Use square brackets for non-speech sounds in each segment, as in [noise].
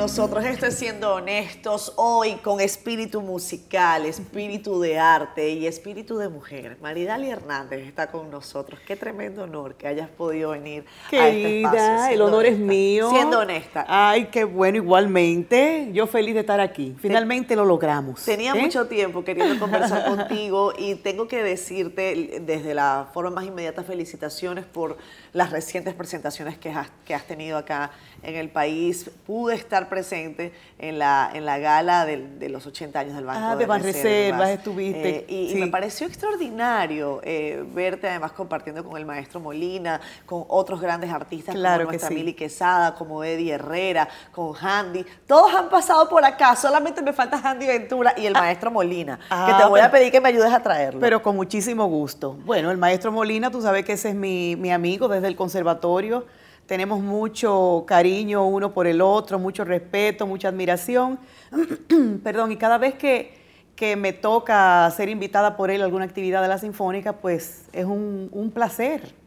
nosotros. Esto es Siendo Honestos, hoy con espíritu musical, espíritu de arte y espíritu de mujer. Maridali Hernández está con nosotros. Qué tremendo honor que hayas podido venir a este espacio. Querida, el honor es mío. Siendo honesta. Ay, qué bueno, igualmente. Yo feliz de estar aquí. Finalmente lo logramos. Tenía ¿eh? mucho tiempo queriendo conversar [laughs] contigo y tengo que decirte desde la forma más inmediata felicitaciones por las recientes presentaciones que has, que has tenido acá en el país. Pude estar presente en la, en la gala del- de, los 80 años del Banco Ah, de, de Banreservas estuviste, Eh, y, y me pareció extraordinario eh, verte además compartiendo con el maestro Molina, con otros grandes artistas Claro como que nuestra sí. Mili Quesada, como Eddie Herrera, con Handy. Todos han pasado por acá, solamente me falta Handy Ventura y el maestro Molina, que Ah, te voy a pedir que me ayudes a traerlo. Pero con muchísimo gusto. Bueno, el maestro Molina, tú sabes que ese es mi, mi amigo desde el conservatorio. Tenemos mucho cariño uno por el otro, mucho respeto, mucha admiración. [clears throat] Perdón, y cada vez que, que me toca ser invitada por él a alguna actividad de la Sinfónica, pues es un, un placer.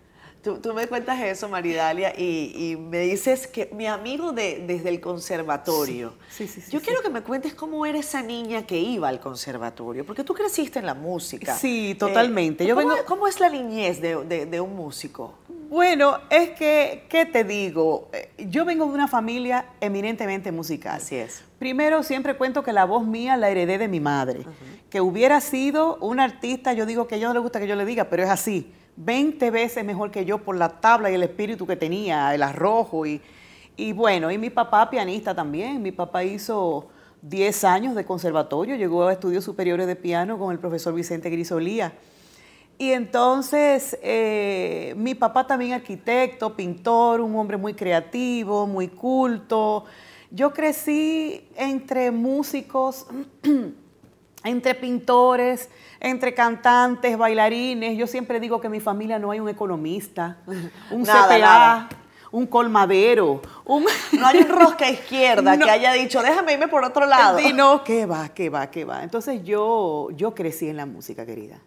Tú, tú me cuentas eso, Maridalia, y, y me dices que mi amigo de, desde el conservatorio. Sí, sí, sí, Yo quiero que me cuentes cómo era esa niña que iba al conservatorio, porque tú creciste en la música. Sí, totalmente. Yo ¿cómo, vengo- ¿Cómo es la niñez de, de- de un músico? Bueno, es que, ¿qué te digo? Eh, Yo vengo de una familia eminentemente musical. Así es. Primero, siempre cuento que la voz mía la heredé de mi madre. Que hubiera sido una artista, yo digo que a ella no le gusta que yo le diga, pero es así. 20 veces mejor que yo por la tabla y el espíritu que tenía, el arrojo. Y, y bueno, y mi papá pianista también. Mi papá hizo 10 años de conservatorio, llegó a estudios superiores de piano con el profesor Vicente Grisolía. Y entonces, eh, mi papá también arquitecto, pintor, un hombre muy creativo, muy culto. Yo crecí entre músicos, [clears throat] entre pintores, entre cantantes, bailarines. Yo siempre digo que en mi familia no hay un economista, un Nada, CPA, nada. un colmadero, un... [laughs] No hay un rosca izquierda No. que haya dicho, déjame irme por otro lado. Sí, no, que va, que va, que va. Entonces yo, yo crecí en la música, querida.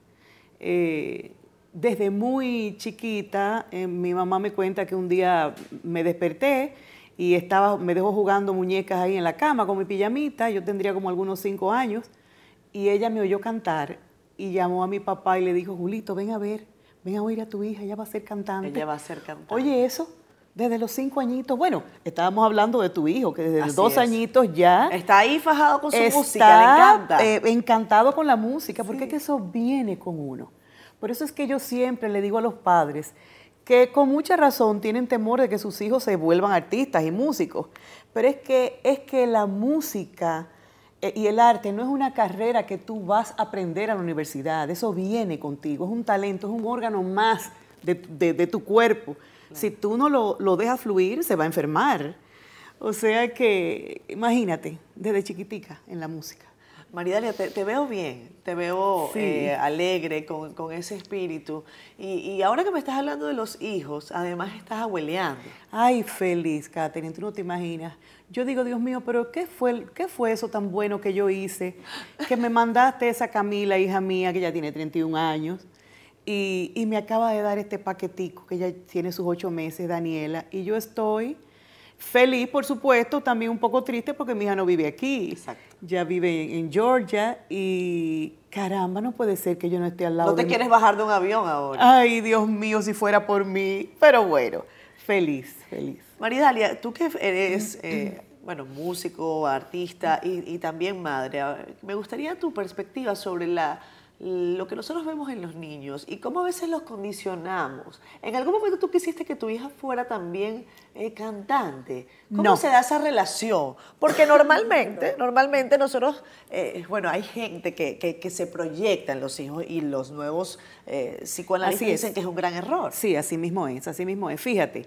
Eh, desde muy chiquita, eh, mi mamá me cuenta que un día me desperté y estaba, me dejó jugando muñecas ahí en la cama con mi pijamita, yo tendría como algunos cinco años, y ella me oyó cantar y llamó a mi papá y le dijo, Julito, ven a ver, ven a oír a tu hija, ella va a ser cantante. Ella va a ser cantante. Oye, eso, desde los cinco añitos, bueno, estábamos hablando de tu hijo, que desde Así los dos es. añitos ya Está ahí fajado con su está, música, le encanta. eh, encantado con la música, porque es que eso viene con uno. Por eso es que yo siempre le digo a los padres que con mucha razón tienen temor de que sus hijos se vuelvan artistas y músicos, pero es que, es que la música y el arte no es una carrera que tú vas a aprender a la universidad, eso viene contigo, es un talento, es un órgano más de, tu- de- de tu cuerpo. Si tú no lo, lo dejas fluir, se va a enfermar. O sea que, imagínate, desde chiquitica en la música. Maridalia, te, te veo bien, te veo Sí. eh, alegre con, con ese espíritu. Y, y ahora que me estás hablando de los hijos, además estás abueleando. Ay, feliz, Catherine, tú no te imaginas. Yo digo, Dios mío, pero ¿qué fue, ¿qué fue eso tan bueno que yo hice? Que me mandaste esa Camila, hija mía, que ya tiene 31 años, y, y me acaba de dar este paquetico, que ya tiene sus ocho meses, Daniela, y yo estoy feliz, por supuesto, también un poco triste porque mi hija no vive aquí. Exacto. Ya vive en, Georgia, y caramba, no puede ser que yo no esté al lado No te de mi- quieres bajar de un avión ahora. Ay, Dios mío, si fuera por mí. Pero bueno, feliz, feliz. Maridalia, tú que eres, eh, bueno, músico, artista y, y también madre, me gustaría tu perspectiva sobre la, lo que nosotros vemos en los niños y cómo a veces los condicionamos. ¿En algún momento tú quisiste que tu hija fuera también eh, cantante? ¿Cómo No. se da esa relación? Porque normalmente, [laughs] normalmente nosotros, eh, bueno, hay gente que, que- que se proyecta en los hijos y los nuevos eh, psicoanalistas dicen que es un gran error. Sí, así mismo es, así mismo es. Fíjate,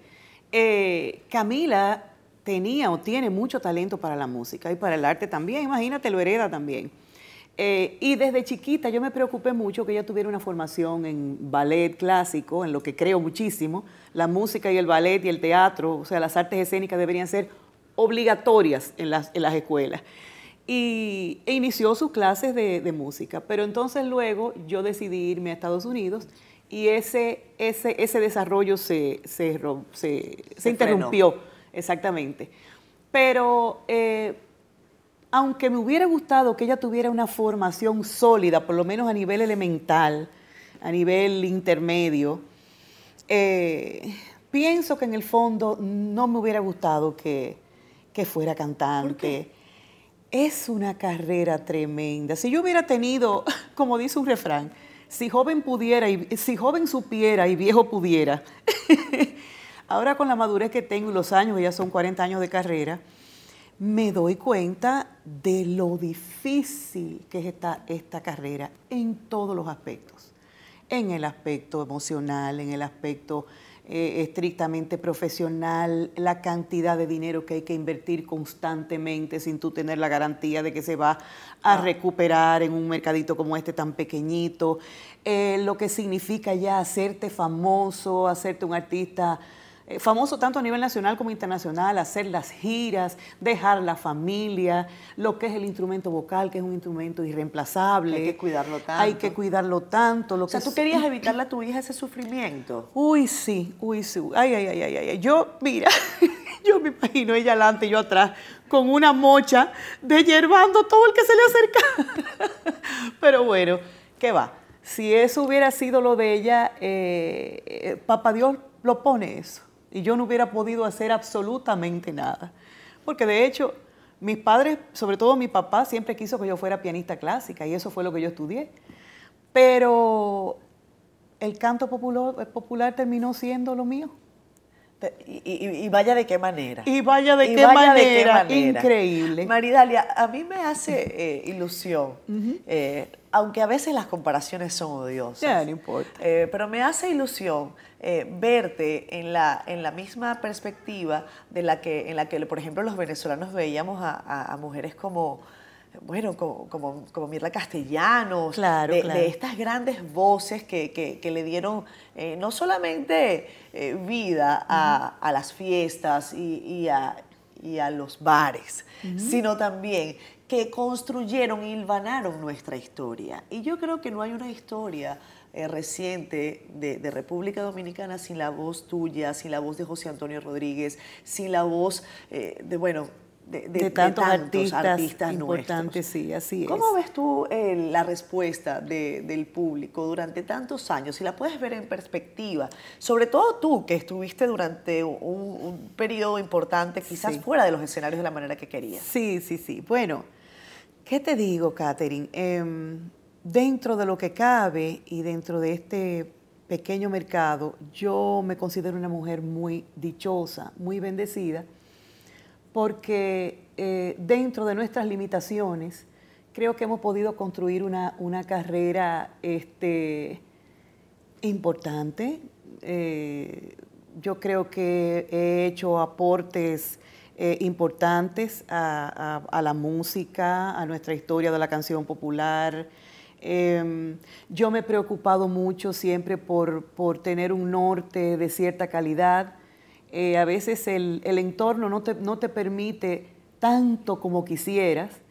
eh, Camila tenía o tiene mucho talento para la música y para el arte también, imagínate, lo hereda también. Eh, y desde chiquita yo me preocupé mucho que ella tuviera una formación en ballet clásico, en lo que creo muchísimo. La música y el ballet y el teatro, o sea, las artes escénicas deberían ser obligatorias en las, en las escuelas. y, e inició sus clases de, de música. Pero entonces luego yo decidí irme a Estados Unidos y ese, ese, ese desarrollo se, se, ro- se- se Se interrumpió, exactamente. Pero eh, aunque me hubiera gustado que ella tuviera una formación sólida, por lo menos a nivel elemental, a nivel intermedio, eh, pienso que en el fondo no me hubiera gustado que, que fuera cantante. Es una carrera tremenda. Si yo hubiera tenido, [laughs] como dice un refrán, si joven pudiera y si joven supiera y viejo pudiera. [laughs] Ahora con la madurez que tengo y los años, ya son 40 años de carrera, me doy cuenta de lo difícil que es esta, esta carrera en todos los aspectos. En el aspecto emocional, en el aspecto eh, estrictamente profesional, la cantidad de dinero que hay que invertir constantemente sin tú tener la garantía de que se va a recuperar en un mercadito como este tan pequeñito, eh, lo que significa ya hacerte famoso, hacerte un artista eh, famoso tanto a nivel nacional como internacional, hacer las giras, dejar la familia, lo que es el instrumento vocal, que es un instrumento irreemplazable. Hay que cuidarlo tanto. Hay que cuidarlo tanto. Lo O sea, que tú es- querías evitarle a tu hija ese sufrimiento. Uy, sí, uy, sí. Ay, ay, ay, ay, ay. Yo, mira, [laughs] yo me imagino ella adelante y yo atrás, con una mocha de hierbando todo el que se le acerca. [laughs] Pero bueno, ¿qué va? Si eso hubiera sido lo de ella, eh, eh, Papá Dios lo pone eso. Y yo no hubiera podido hacer absolutamente nada. Porque de hecho, mis padres, sobre todo mi papá, siempre quiso que yo fuera pianista clásica y eso fue lo que yo estudié. Pero el canto popular, popular terminó siendo lo mío. Y, y- y vaya de qué manera. Y vaya de Y qué vaya de qué manera, increíble. Maridalia, a mí me hace eh, ilusión, eh, aunque a veces las comparaciones son odiosas. Ya, no importa. eh, pero me hace ilusión eh, verte en la, en la misma perspectiva de la que, en la que, por ejemplo, los venezolanos veíamos a, a- a mujeres como, bueno, como, como, como Mirla Castellanos, Claro, de, claro. de estas grandes voces que, que- que le dieron eh, no solamente vida a, a las fiestas y, y a, y a los bares, sino también que construyeron y hilvanaron nuestra historia. Y yo creo que no hay una historia eh, reciente de, de República Dominicana sin la voz tuya, sin la voz de José Antonio Rodríguez, sin la voz de, de, bueno, de, de- De, de tantos, artistas, artistas importantes, nuestros. sí, así es. ¿Cómo ves tú eh, la respuesta de- del público durante tantos años? Si la puedes ver en perspectiva, sobre todo tú que estuviste durante un, un periodo importante, quizás Sí. fuera de los escenarios de la manera que querías. Sí, sí, sí. Bueno, ¿qué te digo, Catherine? Em, dentro de lo que cabe y dentro de este pequeño mercado, yo me considero una mujer muy dichosa, muy bendecida, porque eh, dentro de nuestras limitaciones, creo que hemos podido construir una, una carrera este, importante. Eh, yo creo que he hecho aportes eh, importantes a, a- a la música, a nuestra historia de la canción popular. Em, yo me he preocupado mucho siempre por, por tener un norte de cierta calidad. Eh, a veces el, el entorno no te, no te permite tanto como quisieras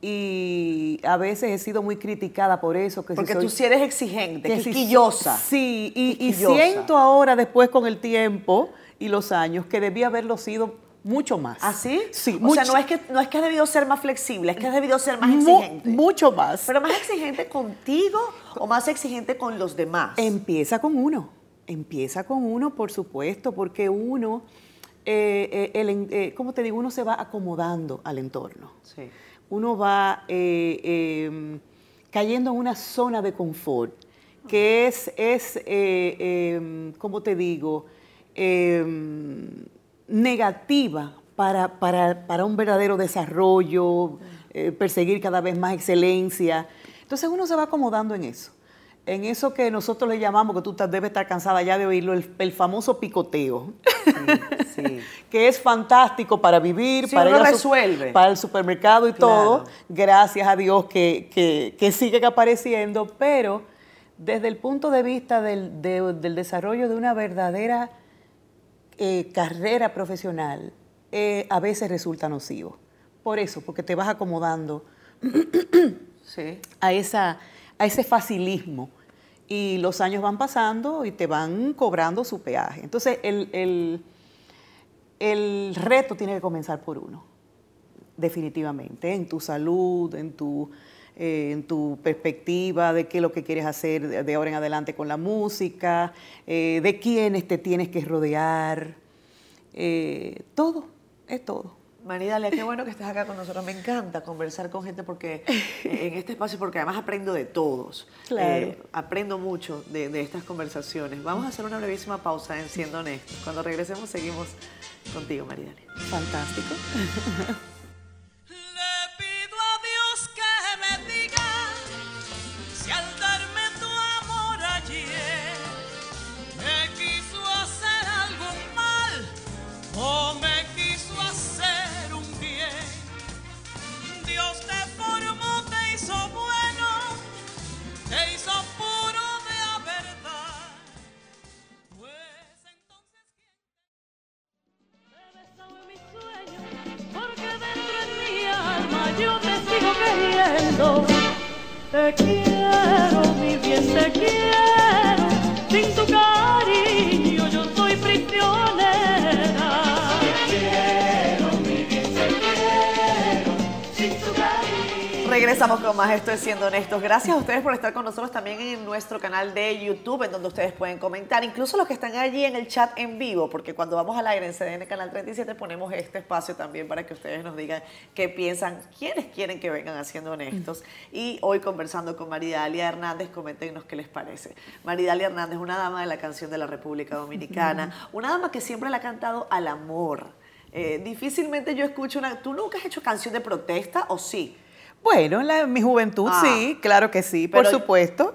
y a veces he sido muy criticada por eso. Que si Porque soy- tú sí eres exigente, quisquillosa. Sí, y, y siento ahora, después con el tiempo y los años, que debía haberlo sido mucho más. ¿Ah, sí? Sí, O sea, no es, que, no es que has debido ser más flexible, es que has debido ser más mu- exigente. mucho más. ¿Pero más exigente contigo o más exigente con los demás? Empieza con uno, empieza con uno, por supuesto, porque uno, eh, eh, el eh, ¿cómo te digo? Uno se va acomodando al entorno. Sí. Uno va eh, eh, cayendo en una zona de confort, que es, es eh, ¿cómo te digo? Negativa para, para- para un verdadero desarrollo, eh, perseguir cada vez más excelencia. Entonces uno se va acomodando en eso. En eso que nosotros le llamamos, que tú debes estar cansada ya de oírlo, el, el famoso picoteo. Sí, sí. [laughs] que es fantástico para vivir, Sí, para, uno su- resuelve. para el supermercado y Claro. todo. Gracias a Dios que, que, que siguen apareciendo, pero desde el punto de vista del, de- del desarrollo de una verdadera eh, carrera profesional, eh, a veces resulta nocivo. por eso, porque te vas acomodando [clears throat] Sí. a, esa, a ese facilismo. Y los años van pasando y te van cobrando su peaje. Entonces, el, el- el reto tiene que comenzar por uno, definitivamente, en tu salud, en tu, eh, en tu perspectiva de qué es lo que quieres hacer de, ahora en adelante con la música, eh, de quiénes te tienes que rodear, eh, todo, es todo. Maridalia, qué bueno que estés acá con nosotros. Me encanta conversar con gente porque eh, en este espacio, porque además aprendo de todos. Claro. Eh, aprendo mucho de, de estas conversaciones. Vamos a hacer una brevísima pausa en Siendo Honestos. Cuando regresemos seguimos contigo, Maridalia. Fantástico. [laughs] Honestos. Gracias a ustedes por estar con nosotros también en nuestro canal de YouTube, en donde ustedes pueden comentar, incluso los que están allí en el chat en vivo, porque cuando vamos al aire en CDN Canal 37 ponemos este espacio también para que ustedes nos digan qué piensan, quiénes quieren que vengan haciendo honestos. Y hoy conversando con Maridalia Hernández, coméntenos qué les parece. Maridalia Hernández, una dama de la canción de la República Dominicana, una dama que siempre le ha cantado al amor. Eh, difícilmente yo escucho una... ¿Tú nunca has hecho canción de protesta o sí? Bueno, en, la- en mi juventud Ah. sí, claro que sí, por supuesto.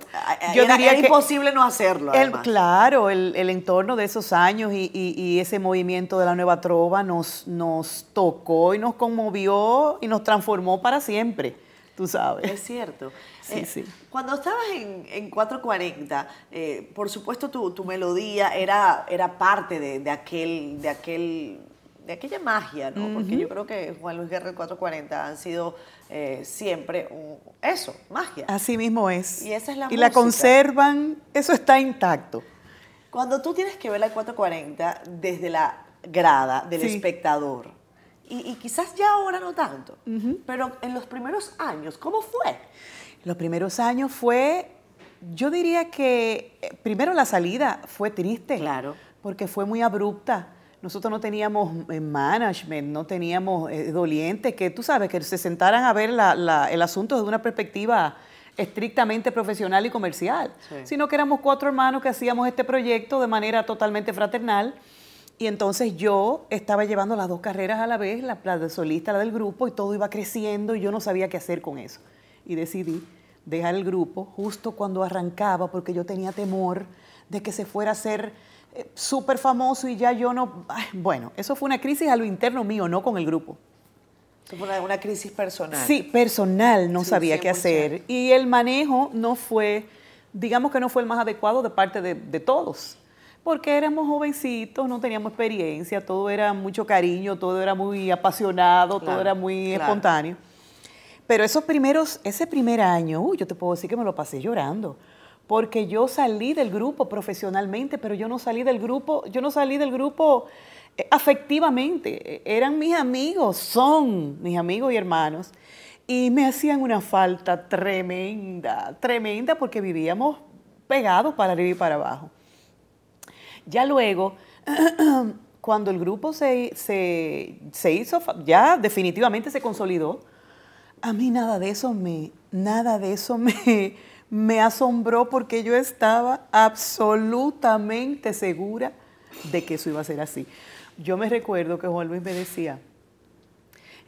Yo era, era imposible no hacerlo. el- claro, el, el entorno de esos años y, y- y ese movimiento de la nueva trova nos, nos tocó y nos conmovió y nos transformó para siempre, tú sabes. Es cierto. Sí, Eh, sí. Cuando estabas en, en 440, eh, por supuesto tu, tu melodía era, era parte de, de aquel, de aquel, de aquella magia, ¿no? Porque yo creo que Juan Luis Guerra y 440 han sido eh, siempre un- eso, magia. Así mismo es. Y esa es la Y la conservan, eso está intacto. Cuando tú tienes que ver la 440 desde la grada del Sí. espectador, y, y quizás ya ahora no tanto, pero en los primeros años, ¿cómo fue? Los primeros años fue, yo diría que eh, primero la salida fue triste. Claro. Porque fue muy abrupta. Nosotros no teníamos eh, management, no teníamos eh, dolientes que tú sabes, que se sentaran a ver la- la- el asunto desde una perspectiva estrictamente profesional y comercial, Sí. sino que éramos cuatro hermanos que hacíamos este proyecto de manera totalmente fraternal. Y entonces yo estaba llevando las dos carreras a la vez, la, la de solista, la del grupo, y todo iba creciendo y yo no sabía qué hacer con eso. Y decidí dejar el grupo justo cuando arrancaba, porque yo tenía temor de que se fuera a ser eh, súper famoso y ya yo no... ay, bueno, eso fue una crisis a lo interno mío, no con el grupo. Una, una crisis personal. Sí, personal, no Sí, sabía qué 100%. hacer. Y el manejo no fue, digamos que no fue el más adecuado de parte de, de todos. Porque éramos jovencitos, no teníamos experiencia, todo era mucho cariño, todo era muy apasionado, todo era muy claro. espontáneo. Pero esos primeros, ese primer año, uy, yo te puedo decir que me lo pasé llorando. Porque yo salí del grupo profesionalmente, pero yo no salí del grupo, yo no salí del grupo eh, afectivamente. Eh, Eran mis amigos, son mis amigos y hermanos. Y me hacían una falta tremenda, tremenda, porque vivíamos pegados para arriba y para abajo. Ya luego, [clears throat] cuando el grupo se, se- se hizo, ya definitivamente se consolidó, a mí nada de eso me, nada de eso me, me asombró porque yo estaba absolutamente segura de que eso iba a ser así. Yo me recuerdo que Juan Luis me decía,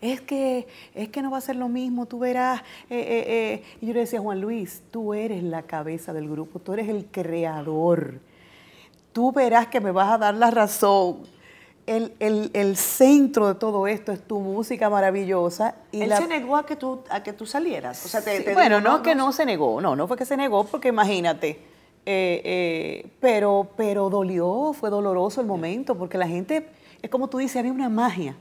es que, es que no va a ser lo mismo, tú verás. eh, eh, eh". Y yo le decía, Juan Luis, tú eres la cabeza del grupo, tú eres el creador. Tú verás que me vas a dar la razón. El, el- el centro de todo esto es tu música maravillosa. Y Él la- se negó a que tú, a que tú salieras. O sea, te, Sí, te bueno, dijo, no, que no se negó, no, no fue que se negó, porque imagínate, eh, eh, pero, pero dolió, fue doloroso el momento, porque la gente, es como tú dices, había una magia.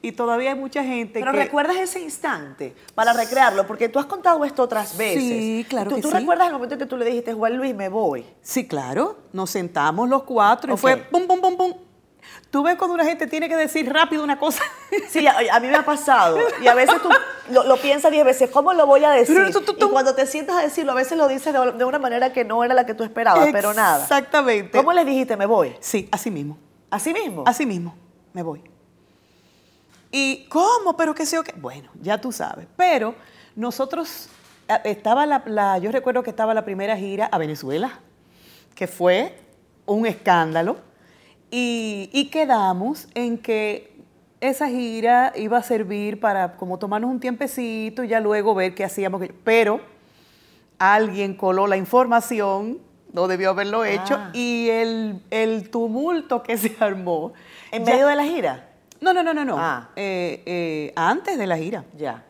Y todavía hay mucha gente Pero que... recuerdas ese instante para recrearlo, porque tú has contado esto otras veces. Sí, claro ¿Tú, que ¿Tú sí. recuerdas el momento en que tú le dijiste, Juan Luis, me voy? Sí, claro, nos sentamos los cuatro y fue pum, pum, pum, pum. Tú ves cuando una gente tiene que decir rápido una cosa. [laughs] Sí, a, a mí me ha pasado. Y a veces tú lo, lo piensas diez veces, ¿cómo lo voy a decir? Pero tú- tú- tú- Y cuando te sientas a decirlo, a veces lo dices de, de una manera que no era la que tú esperabas, pero nada. Exactamente. ¿Cómo le dijiste, me voy? Sí, así mismo. ¿Así mismo? Así mismo, me voy. ¿Y cómo? ¿Pero qué sé yo qué? Bueno, ya tú sabes. Pero nosotros, estaba la, la- yo recuerdo que estaba la primera gira a Venezuela, que fue un escándalo, y, y quedamos en que esa gira iba a servir para como tomarnos un tiempecito y ya luego ver qué hacíamos. Pero alguien coló la información, no debió haberlo hecho, Ah. y el, el tumulto que se armó. ¿En ya- medio de la gira? No, no, no, no, no. Ah. Eh, eh, antes de la gira. Ya.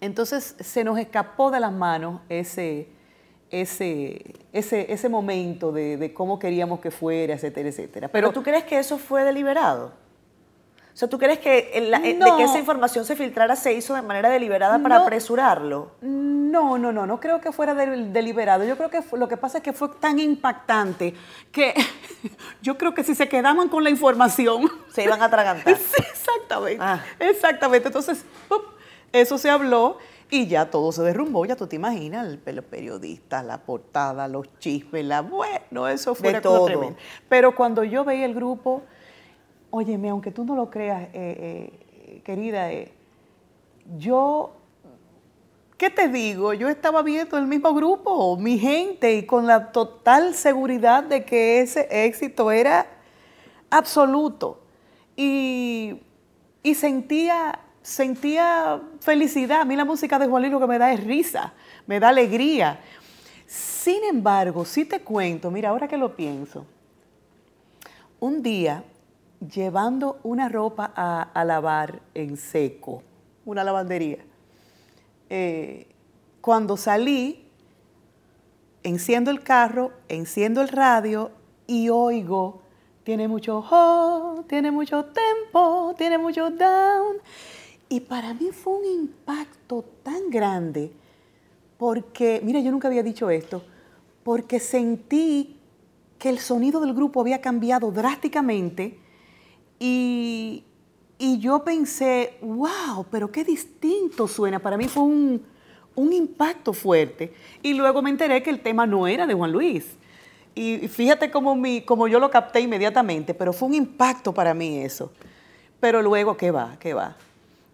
Entonces se nos escapó de las manos ese, ese, ese, ese momento de, de cómo queríamos que fuera, etcétera, etcétera. ¿Pero Pero tú crees que eso fue deliberado? O sea, ¿tú crees que el- de que esa información se filtrara se hizo de manera deliberada para No. apresurarlo? No, no, no, no creo que fuera del- deliberado. Yo creo que fue- lo que pasa es que fue tan impactante que [laughs] yo creo que si se quedaban con la información, Se iban a atragantar. [laughs] Sí, exactamente. Ah. Exactamente. Entonces, eso se habló y ya todo se derrumbó. Ya tú te imaginas, el- los periodistas, la portada, los chismes, la bueno, eso fue todo. tremenda. Pero cuando yo veía el grupo, óyeme, aunque tú no lo creas, eh, eh, querida, eh, yo ¿Qué te digo? Yo estaba viendo el mismo grupo, mi gente, y con la total seguridad de que ese éxito era absoluto. Y, y sentía, sentía felicidad. A mí la música de Juan Luis lo que me da es risa, me da alegría. Sin embargo, si te cuento, mira, ahora que lo pienso, un día llevando una ropa a, a lavar en seco, una lavandería, eh, cuando salí, enciendo el carro, enciendo el radio y oigo, tiene mucho ho, tiene mucho tempo, tiene mucho down. Y para mí fue un impacto tan grande, porque, mira, yo nunca había dicho esto, porque sentí que el sonido del grupo había cambiado drásticamente y, y yo pensé, wow, pero qué distinto suena. Para mí fue un, un impacto fuerte. Y luego me enteré que el tema no era de Juan Luis. Y fíjate cómo, mi, cómo yo lo capté inmediatamente, pero fue un impacto para mí eso. Pero luego, ¿qué va? ¿Qué va?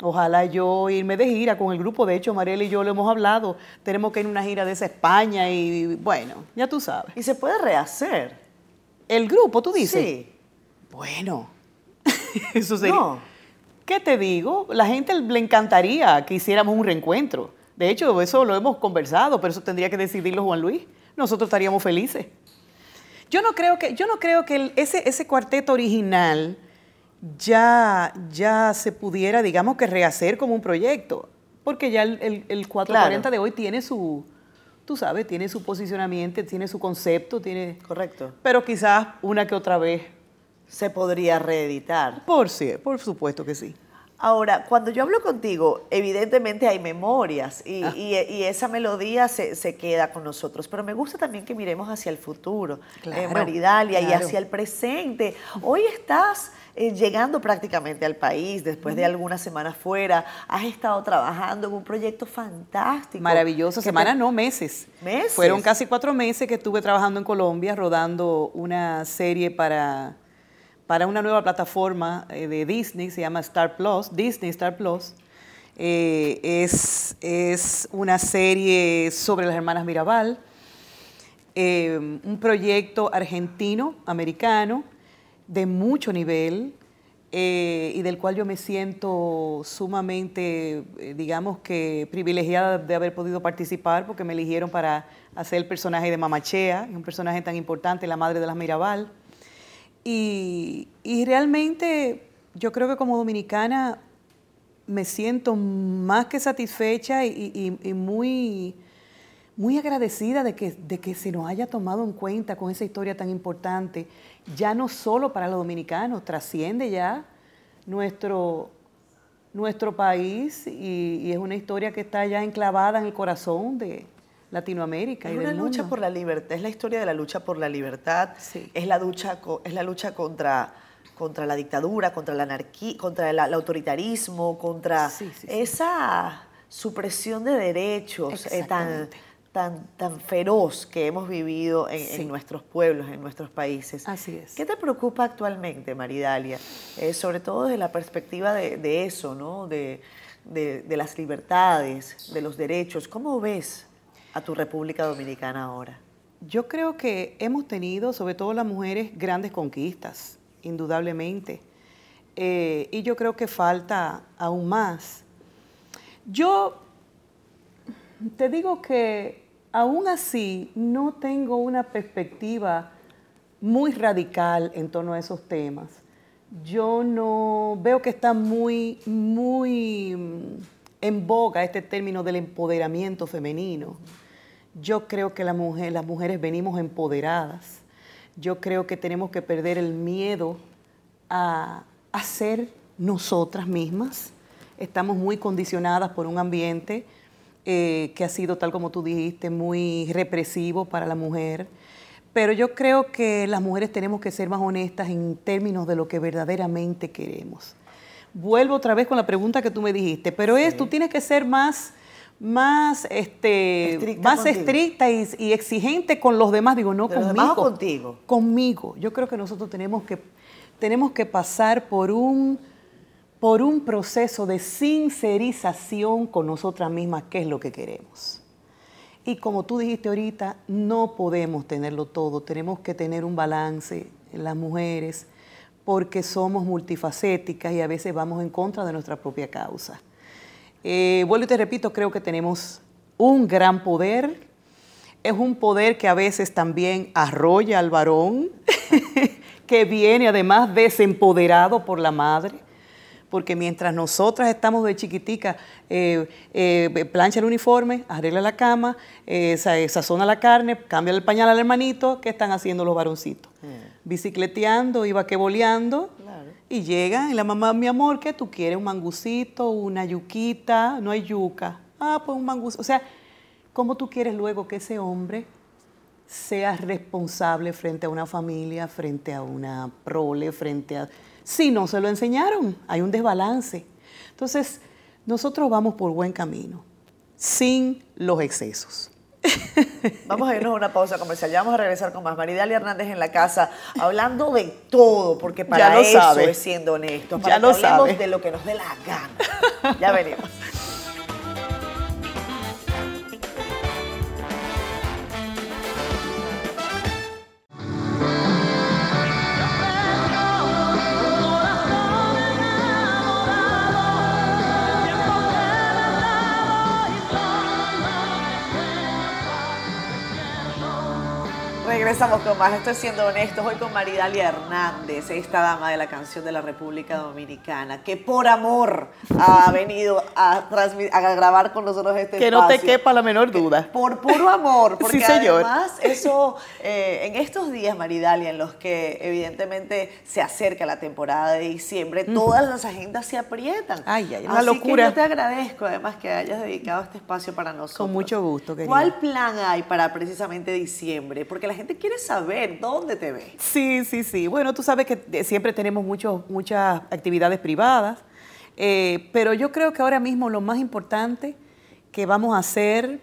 Ojalá yo irme de gira con el grupo. De hecho, Mariela y yo lo hemos hablado. Tenemos que ir a una gira de esa España y bueno, ya tú sabes. Y se puede rehacer. El grupo, tú dices. Sí. Bueno, [laughs] eso sería. No. ¿Qué te digo? La gente le encantaría que hiciéramos un reencuentro. De hecho, eso lo hemos conversado, pero eso tendría que decidirlo Juan Luis. Nosotros estaríamos felices. Yo no creo que, yo no creo que el- ese, ese cuarteto original ya, ya se pudiera, digamos que rehacer como un proyecto, porque ya el, el- el 440 Claro. de hoy tiene su, tú sabes, tiene su posicionamiento, tiene su concepto, tiene... Correcto. Pero quizás una que otra vez. Se podría reeditar. Por sí, por supuesto que sí. Ahora, cuando yo hablo contigo, evidentemente hay memorias y, Ah. y- y esa melodía se, se queda con nosotros, pero me gusta también que miremos hacia el futuro, Claro, eh, Maridalia, y claro. hacia el presente. Hoy estás eh, llegando prácticamente al país después de algunas semanas fuera, has estado trabajando en un proyecto fantástico. Maravilloso. Semanas, te- no, meses. ¿Meses? Fueron casi cuatro meses que estuve trabajando en Colombia, rodando una serie para, para una nueva plataforma eh, de Disney, se llama Star Plus, Disney Star Plus. Eh, es, es una serie sobre las hermanas Mirabal, eh, un proyecto argentino-americano de mucho nivel eh, y del cual yo me siento sumamente, eh, digamos que privilegiada de haber podido participar porque me eligieron para hacer el personaje de Mamachea, un personaje tan importante, la madre de las Mirabal. Y, realmente yo creo que como dominicana me siento más que satisfecha y, y- y muy, muy agradecida de que, de que se nos haya tomado en cuenta con esa historia tan importante, ya no solo para los dominicanos, trasciende ya nuestro, nuestro país y, y es una historia que está ya enclavada en el corazón de Latinoamérica Es y una del lucha mundo. por la libertad, es la historia de la lucha por la libertad, Sí. es la lucha, es la lucha contra, contra la dictadura, contra la anarquía, contra el, el autoritarismo, contra Sí, sí, sí. esa supresión de derechos eh, tan. Tan, tan feroz que hemos vivido en, nuestros pueblos, en nuestros países. Así es. ¿Qué te preocupa actualmente, Maridalia? Eh, sobre todo desde la perspectiva de, de eso, ¿no? De, de- de las libertades, de los derechos. ¿Cómo ves a tu República Dominicana ahora? Yo creo que hemos tenido, sobre todo las mujeres, grandes conquistas, indudablemente. Eh, y yo creo que falta aún más. Yo te digo que aún así no tengo una perspectiva muy radical en torno a esos temas. Yo no veo que está muy, muy mm, en boga este término del empoderamiento femenino. Yo creo que las mujeres venimos empoderadas. Yo creo que tenemos que perder el miedo a, a ser nosotras mismas. Estamos muy condicionadas por un ambiente eh, que ha sido, tal como tú dijiste, muy represivo para la mujer. Pero yo creo que las mujeres tenemos que ser más honestas en términos de lo que verdaderamente queremos. Vuelvo otra vez con la pregunta que tú me dijiste, pero es, tú tienes que ser más, más, este, Estricta más contigo. estricta y, y exigente con los demás. Digo, no ¿De conmigo. demás o contigo? Conmigo. Yo creo que nosotros tenemos que, tenemos que pasar por un, por un proceso de sincerización con nosotras mismas, qué es lo que queremos. Y como tú dijiste ahorita, no podemos tenerlo todo, tenemos que tener un balance en las mujeres porque somos multifacéticas y a veces vamos en contra de nuestra propia causa. Eh, vuelvo y te repito, creo que tenemos un gran poder, es un poder que a veces también arrolla al varón, [laughs] que viene además desempoderado por la madre porque mientras nosotras estamos de chiquitica, eh, eh, plancha el uniforme, arregla la cama, eh, sa- sazona la carne, cambia el pañal al hermanito, ¿qué están haciendo los varoncitos? Bicicleteando y vaqueboleando. Claro. Y llegan, y la mamá, mi amor, ¿qué tú quieres? ¿Un mangucito, una yuquita? No hay yuca. Ah, pues un mangucito. O sea, ¿cómo tú quieres luego que ese hombre sea responsable frente a una familia, frente a una prole, frente a... Si no se lo enseñaron, hay un desbalance. Entonces, nosotros vamos por buen camino, sin los excesos. [laughs] Vamos a irnos a una pausa comercial. Ya vamos a regresar con más. Maridalia Hernández en la casa, hablando de todo, porque para Ya lo eso sabe. es siendo honestos. Ya Para lo que hablemos sabe. de lo que nos dé la gana. Ya venimos. [laughs] Regresamos con más. Estoy siendo honestos. Hoy con Maridalia Hernández, esta dama de la canción de la República Dominicana, que por amor ha venido a, grabar con nosotros este Que no te quepa la menor duda. Por puro amor, [laughs] porque Sí, señor. además eso, eh, en estos días, Maridalia, en los que evidentemente se acerca la temporada de diciembre, todas las agendas se aprietan. Ay, ay, una Así locura. Que yo te agradezco además que hayas dedicado este espacio para nosotros. Con mucho gusto, querida. ¿Cuál plan hay para precisamente diciembre? Porque la gente quiere saber dónde te ve. Sí, sí, sí. Bueno, tú sabes que eh, siempre tenemos muchas actividades privadas, eh, pero yo creo que ahora mismo lo más importante que vamos a hacer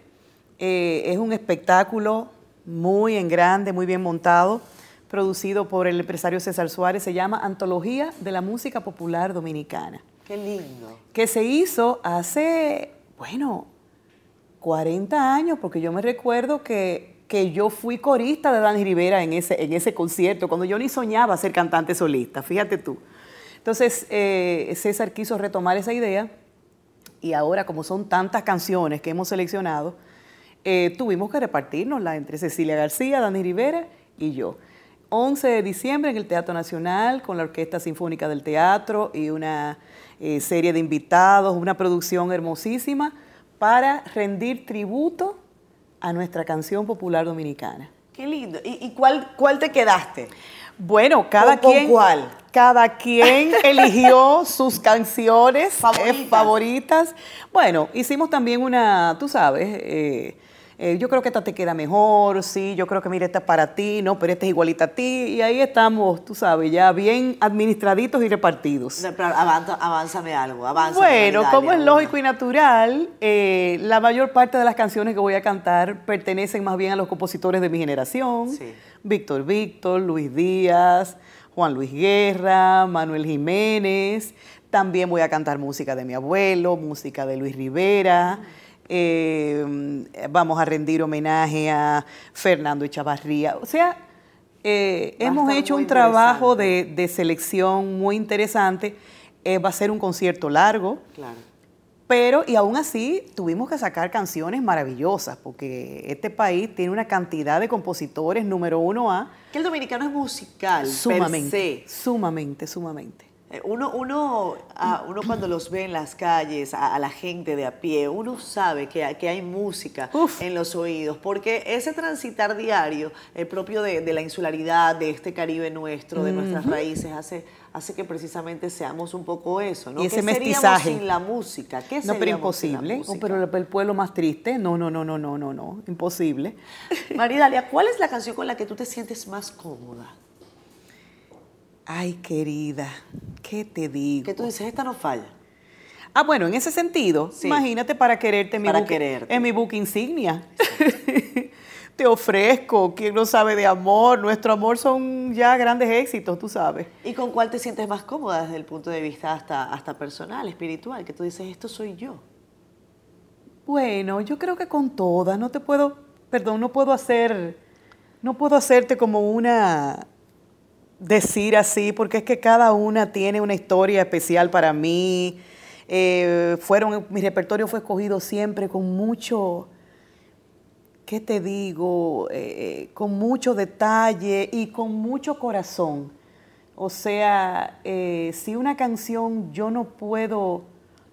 eh, es un espectáculo muy en grande, muy bien montado, producido por el empresario César Suárez. Se llama Antología de la Música Popular Dominicana, Qué lindo. que se hizo hace, bueno, 40 años, porque yo me recuerdo que, que yo fui corista de Dani Rivera en ese, en ese concierto, cuando yo ni soñaba ser cantante solista, fíjate tú. Entonces, eh, César quiso retomar esa idea y ahora, como son tantas canciones que hemos seleccionado, eh, tuvimos que repartirnosla entre Cecilia García, Dani Rivera y yo. 11 de diciembre en el Teatro Nacional con la Orquesta Sinfónica del Teatro y una eh, serie de invitados, una producción hermosísima para rendir tributo a nuestra canción popular dominicana. Qué lindo. ¿Y, y cuál, cuál te quedaste? Bueno, cada ¿Con- con quien. cuál? cada quien [laughs] eligió sus canciones eh, Favoritas. favoritas. Bueno, hicimos también una, tú sabes, eh, eh, yo creo que esta te queda mejor, sí, yo creo que mira, esta es para ti, no, pero esta es igualita a ti. Y ahí estamos, tú sabes, ya bien administraditos y repartidos. Pero avánzame algo, avanza. Bueno, como es lógico y natural, eh, la mayor parte de las canciones que voy a cantar pertenecen más bien a los compositores de mi generación. Sí. Víctor Víctor, Luis Díaz, Juan Luis Guerra, Manuel Jiménez. También voy a cantar música de mi abuelo, música de Luis Rivera. Eh, vamos a rendir homenaje a Fernando Echavarría. O sea, eh, hemos hecho un trabajo de, de selección muy interesante. Eh, va a ser un concierto largo, Claro. pero y aún así tuvimos que sacar canciones maravillosas, porque este país tiene una cantidad de compositores número uno A, Que el dominicano es musical, sumamente, per se. sumamente, sumamente. Eh, Uno, uno, ah, uno cuando los ve en las calles, a, a la gente de a pie, uno sabe que, hay- que hay música Uf. en los oídos, porque ese transitar diario, el propio de, de la insularidad, de este Caribe nuestro, de nuestras raíces, hace, hace que precisamente seamos un poco eso, ¿no? Y ese ¿Qué seríamos mestizaje. sin la música? ¿Qué No, pero imposible. Oh, pero el, el pueblo más triste, no, no, no, no, no, no, no, imposible. [laughs] Maridalia, ¿cuál es la canción con la que tú te sientes más cómoda? Ay, querida, ¿qué te digo? Que tú dices, esta no falla. Ah, bueno, en ese sentido, Sí. imagínate para quererte mi Para buque, quererte. en mi buque insignia. [laughs] Te ofrezco, quien no sabe de amor, nuestro amor son ya grandes éxitos, tú sabes. ¿Y con cuál te sientes más cómoda desde el punto de vista hasta, hasta personal, espiritual? Que tú dices, esto soy yo. Bueno, yo creo que con todas, no te puedo, perdón, no puedo hacer, no puedo hacerte como una, decir así, porque es que cada una tiene una historia especial para mí. Eh, fueron, mi repertorio fue escogido siempre con mucho, ¿qué te digo? Eh, con mucho detalle y con mucho corazón. O sea, eh, si una canción yo no puedo,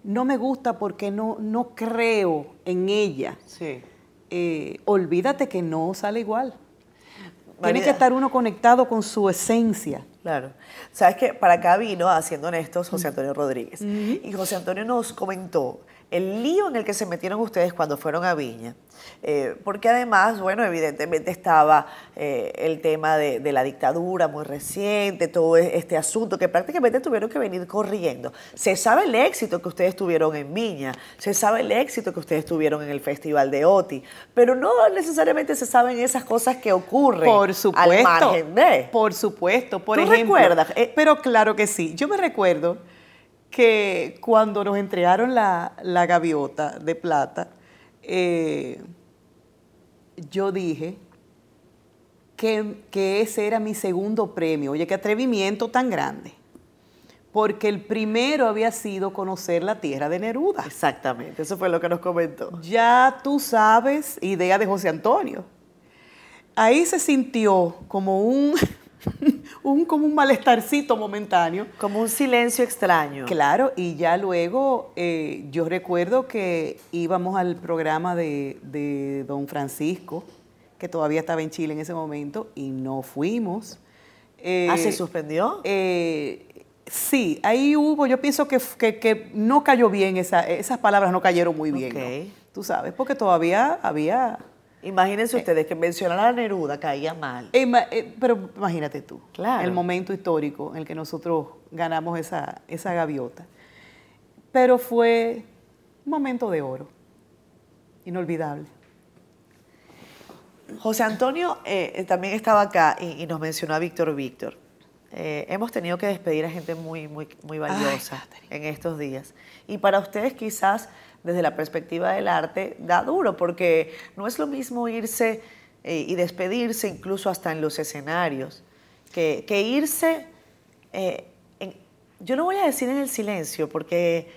no me gusta porque no, no creo en ella, Sí. eh, olvídate que no sale igual. Tiene que estar uno conectado con su esencia. Claro. Sabes que para acá vino, haciendo honestos, José Antonio Rodríguez. Y José Antonio nos comentó el lío en el que se metieron ustedes cuando fueron a Viña. Eh, porque además, bueno, evidentemente estaba eh, el tema de, de la dictadura muy reciente, todo e- este asunto que prácticamente tuvieron que venir corriendo. Se sabe el éxito que ustedes tuvieron en Viña, se sabe el éxito que ustedes tuvieron en el Festival de OTI, pero no necesariamente se saben esas cosas que ocurren Por supuesto. al margen de. Por supuesto. Por ¿Tú ejemplo, recuerdas? Eh, pero claro que sí. Yo me recuerdo que cuando nos entregaron la, la gaviota de plata, eh, yo dije que, que ese era mi segundo premio. Oye, qué atrevimiento tan grande. Porque el primero había sido conocer la tierra de Neruda. Exactamente, eso fue lo que nos comentó. Ya tú sabes, idea de José Antonio. Ahí se sintió como un, [laughs] un, como un malestarcito momentáneo. Como un silencio extraño. Claro, y ya luego eh, yo recuerdo que íbamos al programa de, de don Francisco, que todavía estaba en Chile en ese momento, y no fuimos. Eh, ¿Ah, se suspendió? eh, sí, ahí hubo, yo pienso que, que- que no cayó bien, esa- esas palabras no cayeron muy bien, ¿no? Ok. tú sabes, porque todavía había... Imagínense ustedes que mencionar a Neruda caía mal. Eh, eh, pero imagínate tú, Claro. el momento histórico en el que nosotros ganamos esa, esa gaviota. Pero fue un momento de oro, inolvidable. José Antonio eh, eh, también estaba acá y, y nos mencionó a Víctor Víctor. Eh, hemos tenido que despedir a gente muy, muy, muy valiosa en estos días. Y para ustedes quizás desde la perspectiva del arte da duro, porque no es lo mismo irse eh, y despedirse incluso hasta en los escenarios, que, que irse, eh, yo no voy a decir en el silencio, porque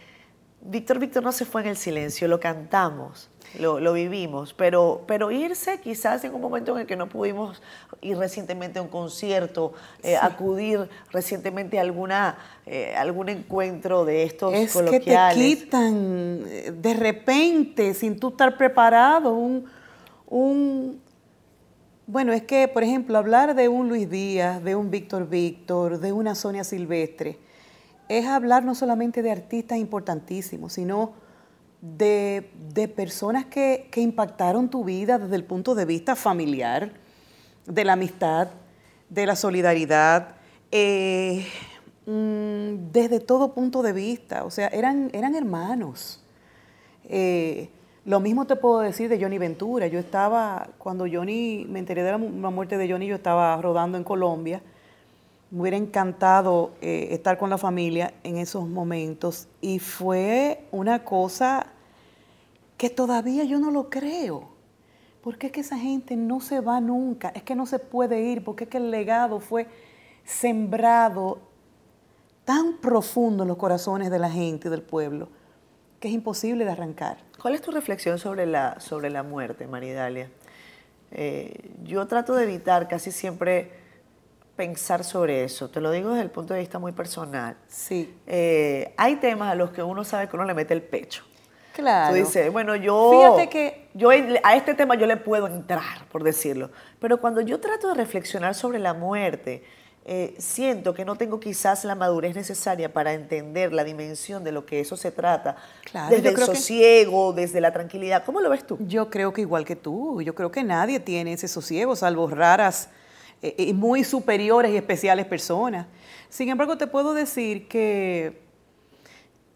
Víctor Víctor no se fue en el silencio, lo cantamos, lo, lo vivimos, pero, pero irse quizás en un momento en el que no pudimos ir recientemente a un concierto, eh, acudir recientemente a alguna, eh, algún encuentro de estos Es que te coloquiales. quitan eh, de repente, sin tú estar preparado, un, un, Bueno, es que, por ejemplo, hablar de un Luis Díaz, de un Víctor Víctor, de una Sonia Silvestre, es hablar no solamente de artistas importantísimos, sino de, de personas que, que impactaron tu vida desde el punto de vista familiar, de la amistad, de la solidaridad, eh, mm, desde todo punto de vista. O sea, eran, eran hermanos. Eh, lo mismo te puedo decir de Johnny Ventura. Yo estaba, cuando Johnny, me enteré de la, mu- la muerte de Johnny, yo estaba rodando en Colombia. Me hubiera encantado eh, estar con la familia en esos momentos. Y fue una cosa que todavía yo no lo creo. Porque es que esa gente no se va nunca, es que no se puede ir, porque es que el legado fue sembrado tan profundo en los corazones de la gente, del pueblo, que es imposible de arrancar. ¿Cuál es tu reflexión sobre la, sobre la muerte, Maridalia? Eh, yo trato de evitar casi siempre pensar sobre eso. Te lo digo desde el punto de vista muy personal. Sí, Eh, hay temas a los que uno sabe que uno le mete el pecho. claro. Tú dices, bueno, yo, Fíjate que- yo a este tema yo le puedo entrar, por decirlo. Pero cuando yo trato de reflexionar sobre la muerte, eh, siento que no tengo quizás la madurez necesaria para entender la dimensión de lo que eso se trata. Claro, desde el que- sosiego, desde la tranquilidad. ¿Cómo lo ves tú? Yo creo que igual que tú, yo creo que nadie tiene ese sosiego, salvo raras eh, muy superiores y especiales personas. Sin embargo, te puedo decir que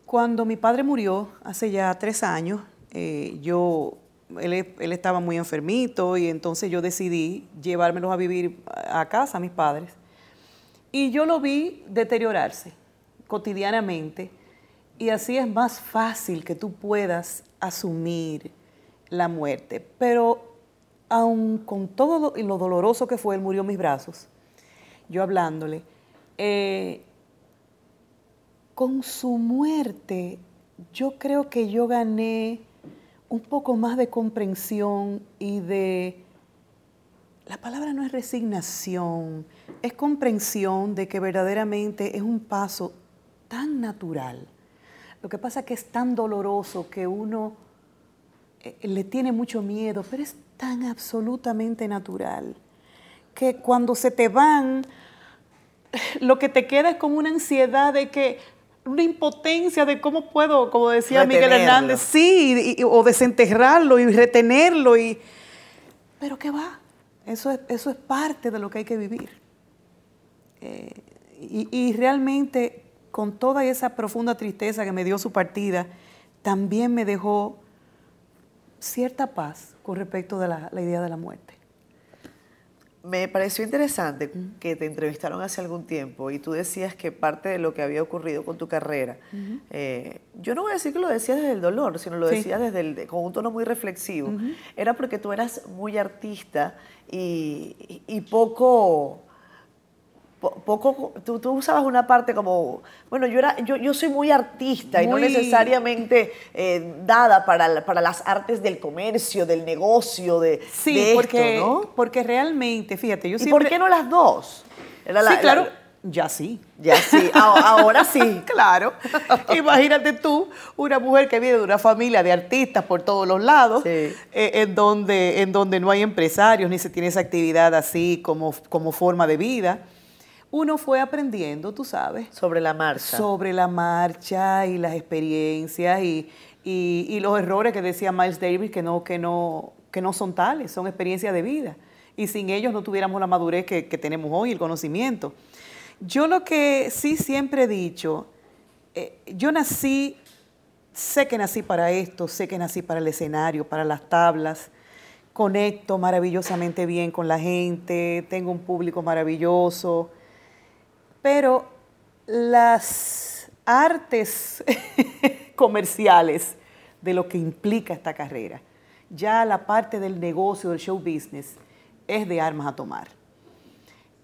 cuando mi padre murió hace ya tres años, eh, yo, él, él estaba muy enfermito y entonces yo decidí llevármelos a vivir a casa, a mis padres. Y yo lo vi deteriorarse cotidianamente. Y así es más fácil que tú puedas asumir la muerte. Pero aun con todo lo, lo doloroso que fue, él murió en mis brazos, yo hablándole, eh, con su muerte yo creo que yo gané un poco más de comprensión y de la palabra no es resignación, es comprensión de que verdaderamente es un paso tan natural. Lo que pasa es que es tan doloroso que uno eh, le tiene mucho miedo, pero es tan absolutamente natural que cuando se te van, lo que te queda es como una ansiedad de que, una impotencia de cómo puedo, como decía Miguel. Hernández, sí, y- y- o desenterrarlo y retenerlo y pero qué va, eso es, eso es parte de lo que hay que vivir. Eh, y, y realmente, con toda esa profunda tristeza que me dio su partida, también me dejó cierta paz con respecto de la, la idea de la muerte. Me pareció interesante que te entrevistaron hace algún tiempo y tú decías que parte de lo que había ocurrido con tu carrera, eh, yo no voy a decir que lo decías desde el dolor, sino lo Sí. decías desde el, con un tono muy reflexivo, era porque tú eras muy artista y, y- y poco, po- poco, tú, tú usabas una parte como, bueno, yo, era, yo, yo soy muy artista y no necesariamente eh, dada para, para las artes del comercio, del negocio, de, Sí, de esto, porque, ¿no? porque realmente, fíjate, yo ¿Y siempre... por qué no las dos? Era la- sí, claro, la- ya sí. ya sí, ahora sí. [laughs] Claro. [laughs] Imagínate tú, una mujer que viene de una familia de artistas por todos los lados, Sí. eh, en, donde, en donde no hay empresarios ni se tiene esa actividad así como, como forma de vida. Uno fue aprendiendo, tú sabes, Sobre la marcha. sobre la marcha y las experiencias y, y- y los errores que decía Miles Davis que no, que, no, que no son tales, son experiencias de vida. Y sin ellos no tuviéramos la madurez que, que tenemos hoy, el conocimiento. Yo lo que sí siempre he dicho, eh, yo nací, sé que nací para esto, sé que nací para el escenario, para las tablas, conecto maravillosamente bien con la gente, tengo un público maravilloso, pero las artes [laughs] comerciales de lo que implica esta carrera, ya la parte del negocio, del show business, es de armas a tomar.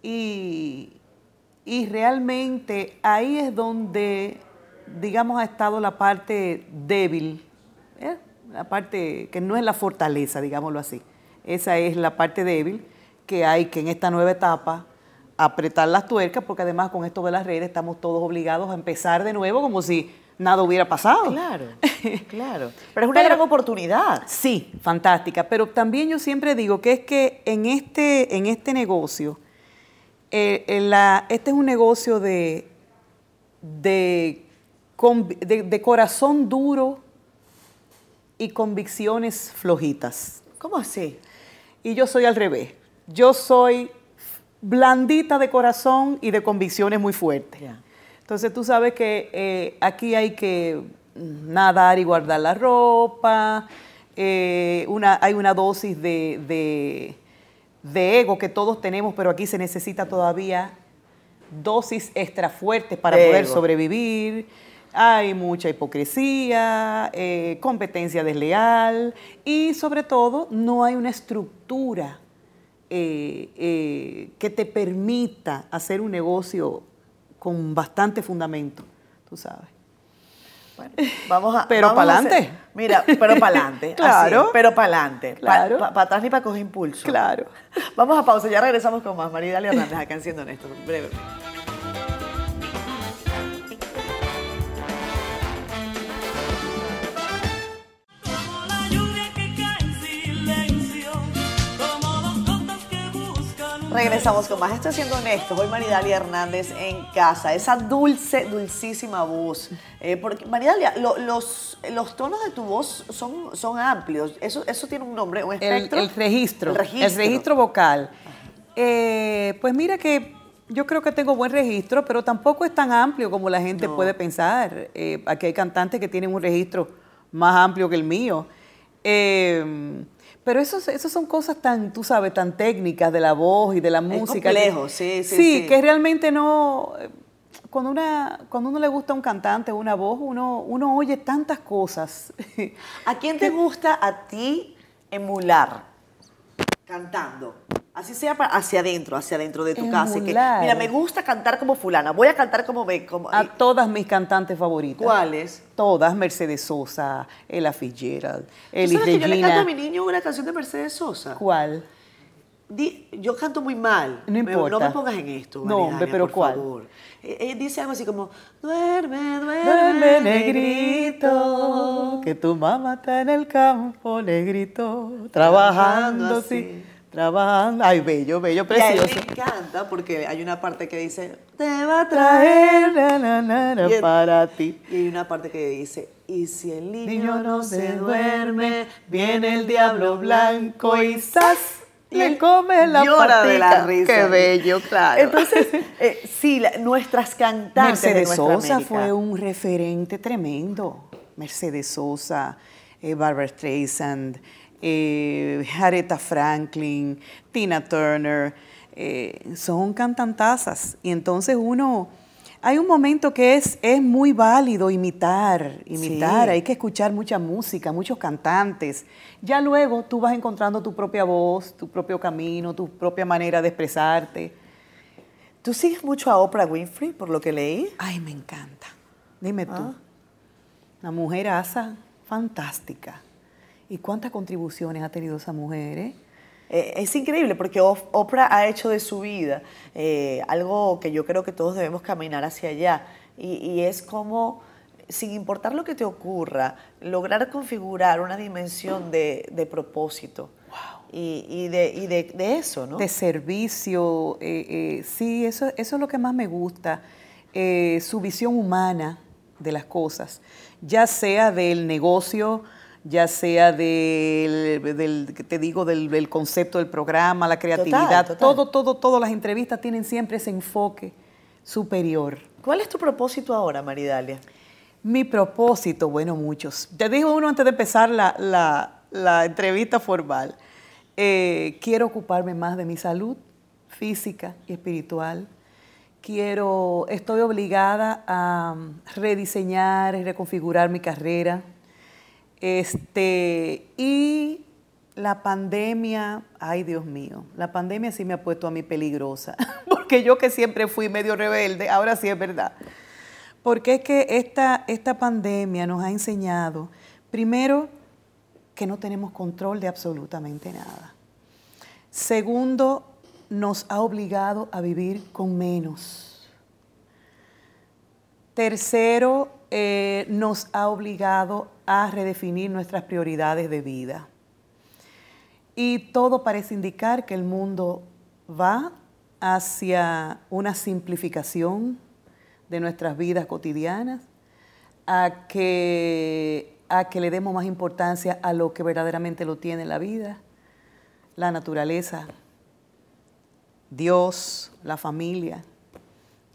Y, y realmente ahí es donde, digamos, ha estado la parte débil, ¿eh? la parte que no es la fortaleza, digámoslo así. Esa es la parte débil que hay que en esta nueva etapa apretar las tuercas, porque además con esto de las redes estamos todos obligados a empezar de nuevo como si nada hubiera pasado. Claro, [laughs] claro. Pero es una Pero- gran oportunidad. Sí, fantástica. Pero también yo siempre digo que es que en este, en este negocio, eh, en la- este es un negocio de, de, de- de corazón duro y convicciones flojitas. ¿Cómo así? Y yo soy al revés. Yo soy blandita de corazón y de convicciones muy fuertes. Entonces tú sabes que eh, aquí hay que nadar y guardar la ropa, eh, una, hay una dosis de, de- de ego que todos tenemos, pero aquí se necesita todavía dosis extra fuertes para De poder ego. sobrevivir. Hay mucha hipocresía, eh, competencia desleal y sobre todo no hay una estructura eh, eh, que te permita hacer un negocio con bastante fundamento, tú sabes. Bueno, vamos a. Pero vamos a pa'lante. hacer- Mira, pero para adelante. [laughs] Claro. pero para adelante. Claro. Para atrás ni para coger impulso. Claro. [laughs] Vamos a pausa, ya regresamos con más. María Dalia Hernández acá en Siendo Honesto, breve. Regresamos con más. Esto es Siendo Honesto. Hoy Maridalia Hernández en casa. Esa dulce, dulcísima voz. Eh, porque, Maridalia, lo- los, los tonos de tu voz son, son amplios. Eso, eso tiene un nombre, un El, espectro. el registro, El registro. el registro vocal. Eh, pues mira que yo creo que tengo buen registro, pero tampoco es tan amplio como la gente puede pensar. Eh, aquí hay cantantes que tienen un registro más amplio que el mío. Eh, pero esos, esos son cosas tan, tú sabes, tan técnicas de la voz y de la música. que- complejo, sí, sí, sí. que realmente no... eh, Cuando, una, cuando uno le gusta a un cantante, una voz, uno, uno oye tantas cosas. [laughs] ¿A quién te gusta a ti emular cantando? Así sea hacia adentro, hacia adentro de tu casa. que, mira, me gusta cantar como fulana. Voy a cantar como. Como, a todas mis cantantes favoritas. ¿Cuáles? Todas, Mercedes Sosa, Ella Fitzgerald, ¿Tú Elis sabes que yo le canto Regina. a mi niño una canción de Mercedes Sosa? ¿Cuál? Di- yo canto muy mal. No Me- importa. no me pongas en esto. No, hombre, pero por ¿cuál? favor. Eh, eh, dice algo así como: Duerme, duerme, Duerme, negrito. que tu mamá está en el campo, negrito, trabajando, así. sí, trabajando. Ay, bello, bello, Y a él precioso. le encanta porque hay una parte que dice: Te va a Traer traer. na, na, na, Y el- para ti. Y hay una parte que dice: Y si el niño, Niño no se duerme, viene el diablo blanco y ¡zas! Le él come la llora de la risa. Qué bello, claro. Entonces, eh, sí, la- nuestras cantantes de Mercedes nuestra Sosa América. fue un referente tremendo. Mercedes Sosa, eh, Barbara Streisand, eh, Aretha Franklin, Tina Turner, eh, son cantantazas. Y entonces uno, hay un momento que es, es muy válido imitar, imitar, Sí. hay que escuchar mucha música, muchos cantantes. Ya luego tú vas encontrando tu propia voz, tu propio camino, tu propia manera de expresarte. ¿Tú sigues mucho a Oprah Winfrey, por lo que leí? Ay, me encanta. Dime tú. Ah. Una mujer asa fantástica. ¿Y cuántas contribuciones ha tenido esa mujer? eh? Eh, es increíble porque Oprah ha hecho de su vida eh, algo que yo creo que todos debemos caminar hacia allá. Y, y es como, sin importar lo que te ocurra, lograr configurar una dimensión de, de propósito. Y, y de, y de- de eso, ¿no? De servicio. eh, sí, eso, eso es lo que más me gusta. Su visión humana de las cosas, ya sea del negocio, ya sea del, del- que te digo, del, del concepto del programa, la creatividad, total. todo, todo, todas las entrevistas tienen siempre ese enfoque superior. ¿Cuál es tu propósito ahora, Maridalia? Mi propósito, bueno, muchos. Te digo uno antes de empezar la, la- la entrevista formal. Eh, quiero ocuparme más de mi salud física y espiritual. Quiero, estoy obligada a rediseñar y reconfigurar mi carrera. Este, y la pandemia, ay Dios mío, la pandemia sí me ha puesto a mí peligrosa, [laughs] porque yo que siempre fui medio rebelde, ahora sí es verdad. Porque es que esta, esta pandemia nos ha enseñado, primero, que no tenemos control de absolutamente nada. Segundo, nos ha obligado a vivir con menos. Tercero, eh, nos ha obligado a redefinir nuestras prioridades de vida. Y todo parece indicar que el mundo va hacia una simplificación de nuestras vidas cotidianas, a que, a que le demos más importancia a lo que verdaderamente lo tiene la vida, la naturaleza, Dios, la familia,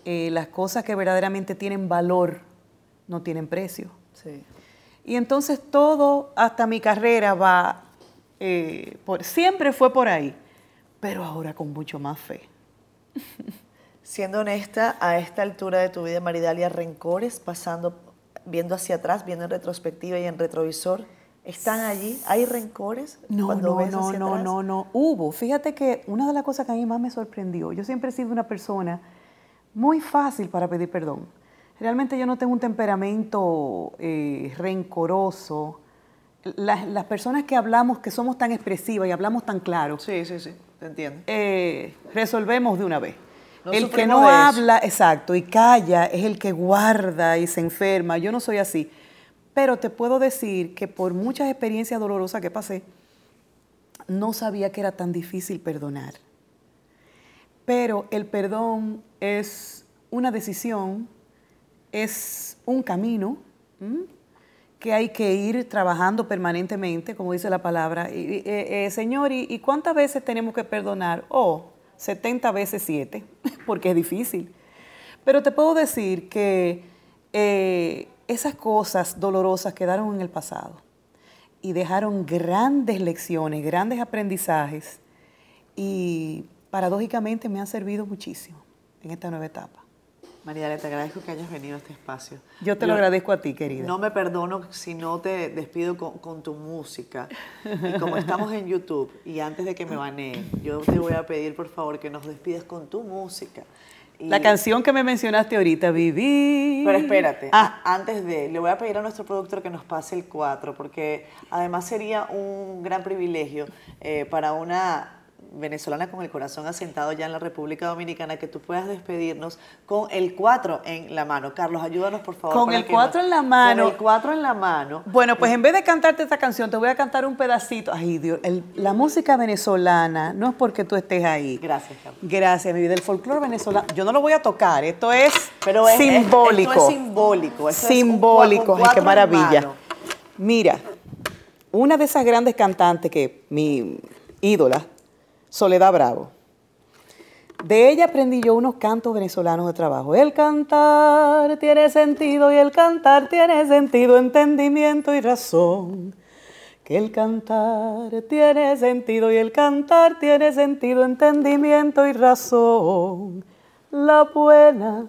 eh, las cosas que verdaderamente tienen valor no tienen precio. Sí. Y entonces todo, hasta mi carrera va, eh, por, siempre fue por ahí, pero ahora con mucho más fe. Siendo honesta, a esta altura de tu vida, Maridalia, rencores, pasando, viendo hacia atrás, viendo en retrospectiva y en retrovisor, ¿están allí? ¿Hay rencores? No, cuando no, ves no, hacia no, atrás? no, no. Hubo. Fíjate que una de las cosas que a mí más me sorprendió, yo siempre he sido una persona muy fácil para pedir perdón. Realmente yo no tengo un temperamento eh, rencoroso. Las, las personas que hablamos, que somos tan expresivas y hablamos tan claro, Sí, sí, sí, te entiendo. eh, resolvemos de una vez. No el que no habla, exacto, y calla, es el que guarda y se enferma. Yo no soy así. Pero te puedo decir que por muchas experiencias dolorosas que pasé, no sabía que era tan difícil perdonar. Pero el perdón es una decisión, es un camino que hay que ir trabajando permanentemente, como dice la palabra. Eh, eh, señor, ¿y, y cuántas veces tenemos que perdonar? Oh, 70 veces 7, [laughs] porque es difícil. Pero te puedo decir que eh, esas cosas dolorosas quedaron en el pasado y dejaron grandes lecciones, grandes aprendizajes y paradójicamente me han servido muchísimo en esta nueva etapa. Maridalia, te agradezco que hayas venido a este espacio. Yo te lo agradezco a ti, querida. No me perdono si no te despido con, con tu música. Y como estamos en YouTube y antes de que me baneen, yo te voy a pedir por favor que nos despidas con tu música. Y- La canción que me mencionaste ahorita, Viví. Pero espérate, Ah, antes de, le voy a pedir a nuestro productor que nos pase el 4, porque además sería un gran privilegio eh, para una venezolana con el corazón asentado ya en la República Dominicana que tú puedas despedirnos con el 4 en la mano. Carlos, ayúdanos por favor. Con el que 4 nos- en la mano. Con el 4 en la mano. Bueno, pues en vez de cantarte esta canción, te voy a cantar un pedacito. Ay, Dios, el- la música venezolana no es porque tú estés ahí. Gracias, Carlos. Gracias, mi vida. El folclore venezolano, yo no lo voy a tocar, esto es Pero es, es- simbólico. esto es simbólico. esto es simbólico, un ay, qué maravilla. Mira, una de esas grandes cantantes que mi ídola, Soledad Bravo. De ella aprendí yo unos cantos venezolanos de trabajo. El cantar tiene sentido y el cantar tiene sentido, entendimiento y razón. Que el cantar tiene sentido y el cantar tiene sentido, entendimiento y razón. La buena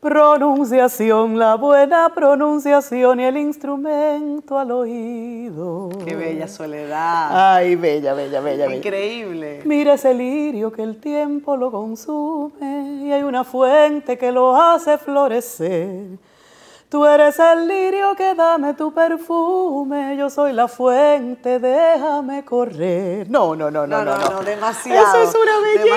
pronunciación, la buena pronunciación y el instrumento al oído. Qué bella soledad. Ay, bella, bella, bella, bella. Increíble. Mira ese lirio que el tiempo lo consume y hay una fuente que lo hace florecer. Tú eres el lirio que dame tu perfume, yo soy la fuente, déjame correr. No, no, no, no, no, no. demasiado. Eso es una belleza.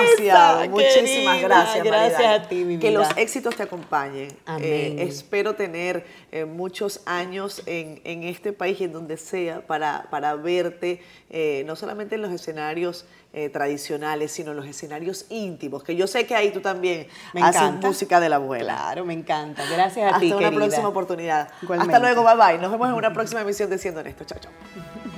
Demasiado. Muchísimas querida. gracias. Gracias a ti, mi Que vida. los éxitos te acompañen. Amén. Eh, espero tener eh, muchos años en, en este país y en donde sea para, para verte, eh, no solamente en los escenarios eh, tradicionales, sino en los escenarios íntimos, que yo sé que ahí tú también Me haces encanta. música de la abuela. Claro, me encanta. Gracias a Hasta ti, una querida. próxima oportunidad. Igualmente. Hasta luego, bye bye. Nos vemos en una próxima emisión de Siendo Honesto. Chao, chao.